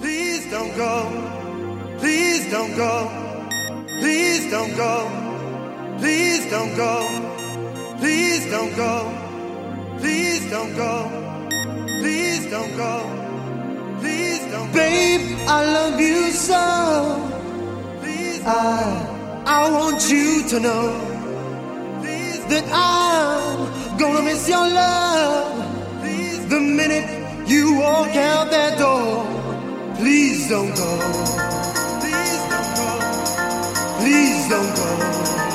Please don't go. Please don't go. Please don't go. Please don't go. Please don't go. Please don't go. Please don't go. Please don't go. Babe, I love you so. Please I I want you to know Please that I'm gonna miss your love. Please the minute you walk out that door. Please don't go. Please don't go. Please don't go.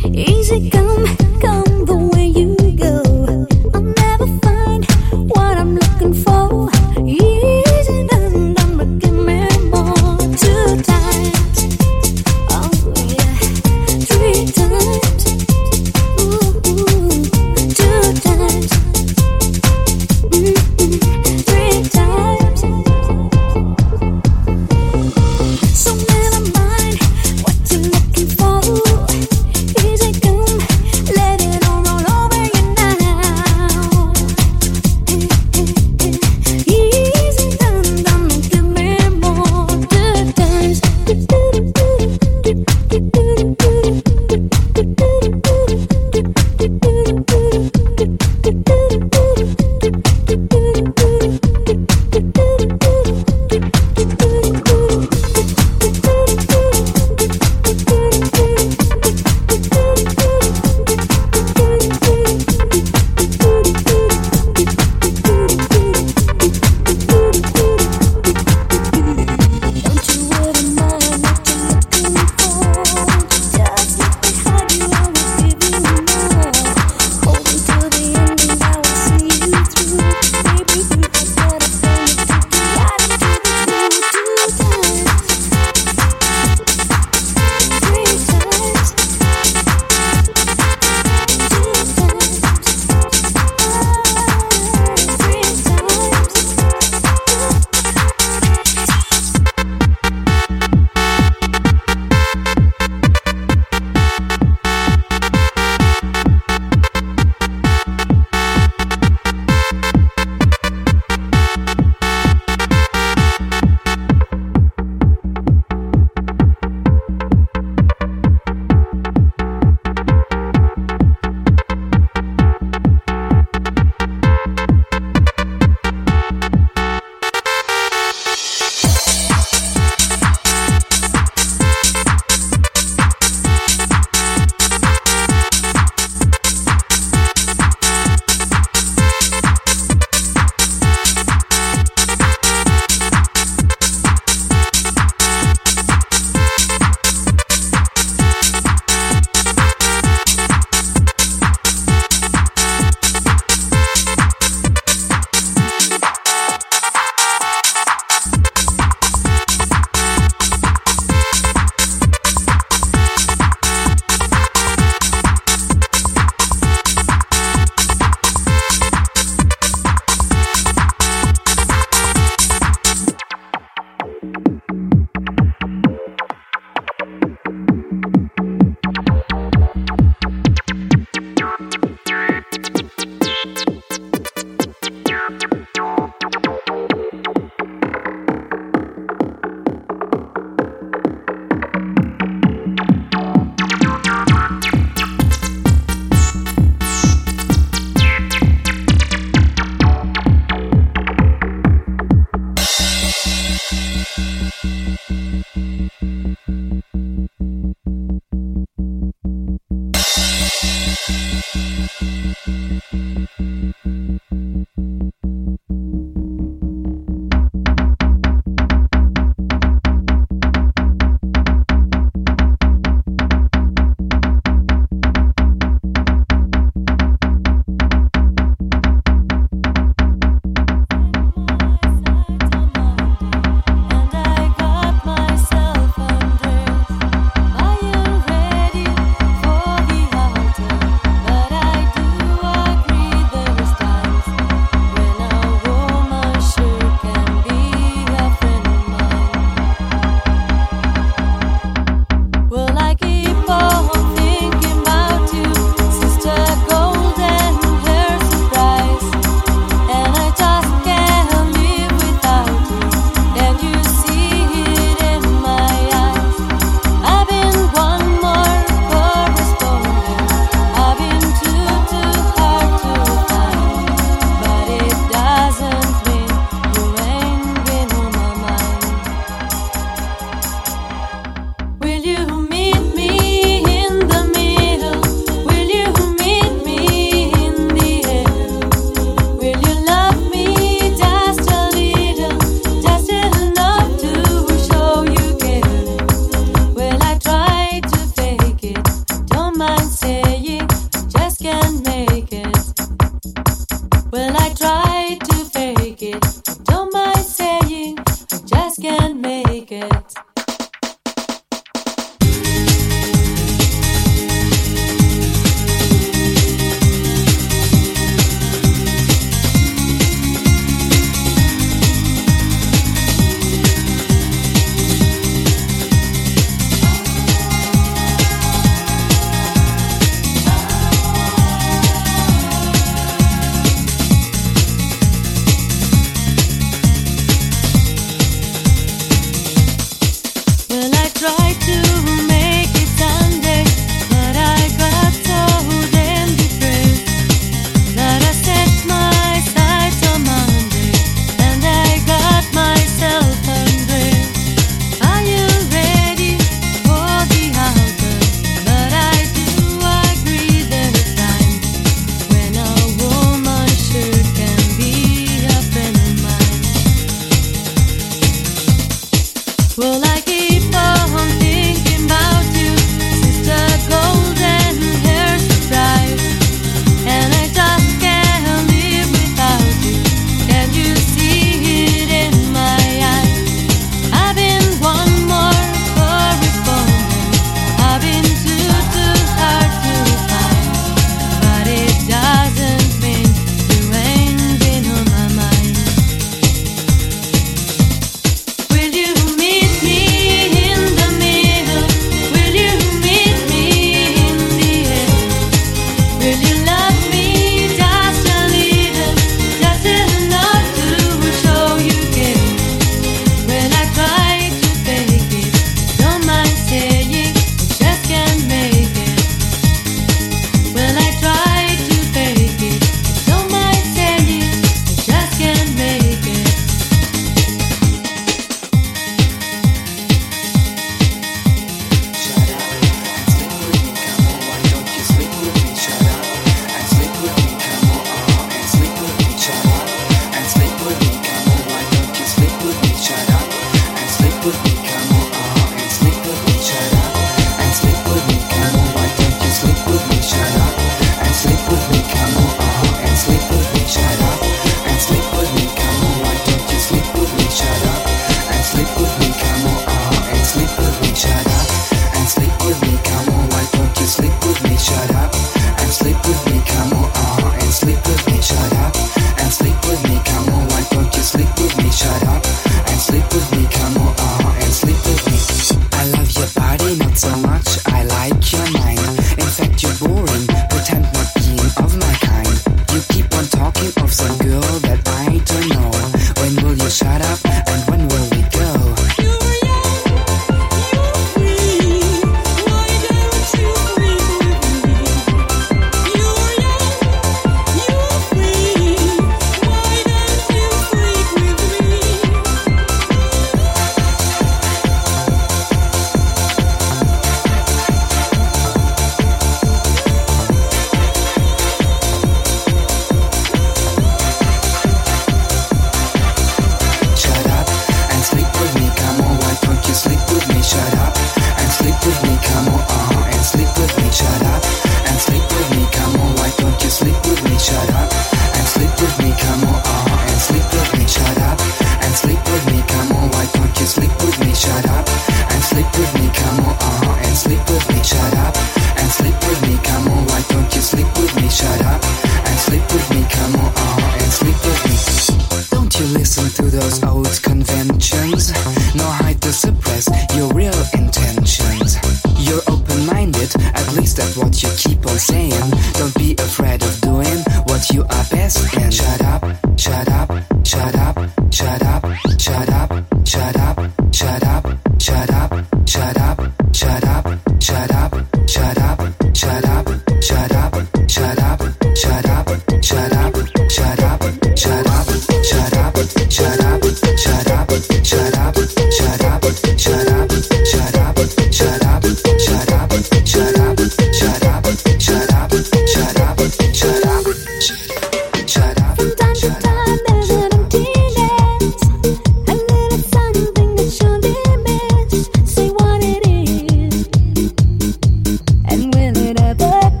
That it cute.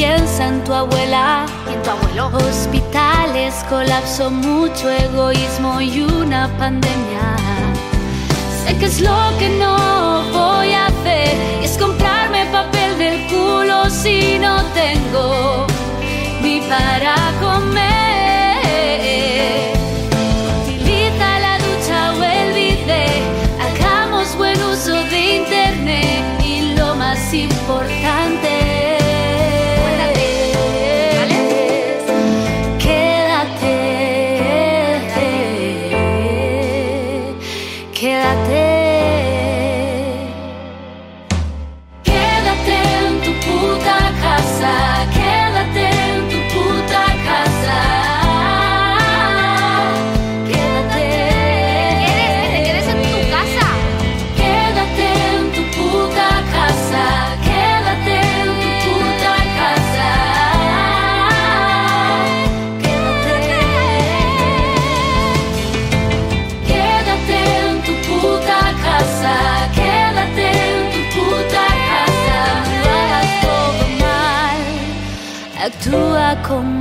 Piensa en tu abuela. ¿Y en tu abuelo? Hospitales, colapso, mucho egoísmo y una pandemia. Sé que es lo que no voy a hacer y es comprarme papel del culo si no tengo ni para comer. Utiliza la ducha o el bidet, hagamos buen uso de internet y lo más importante.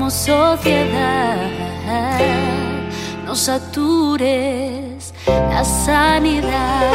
Sociedad. No satures la sanidad.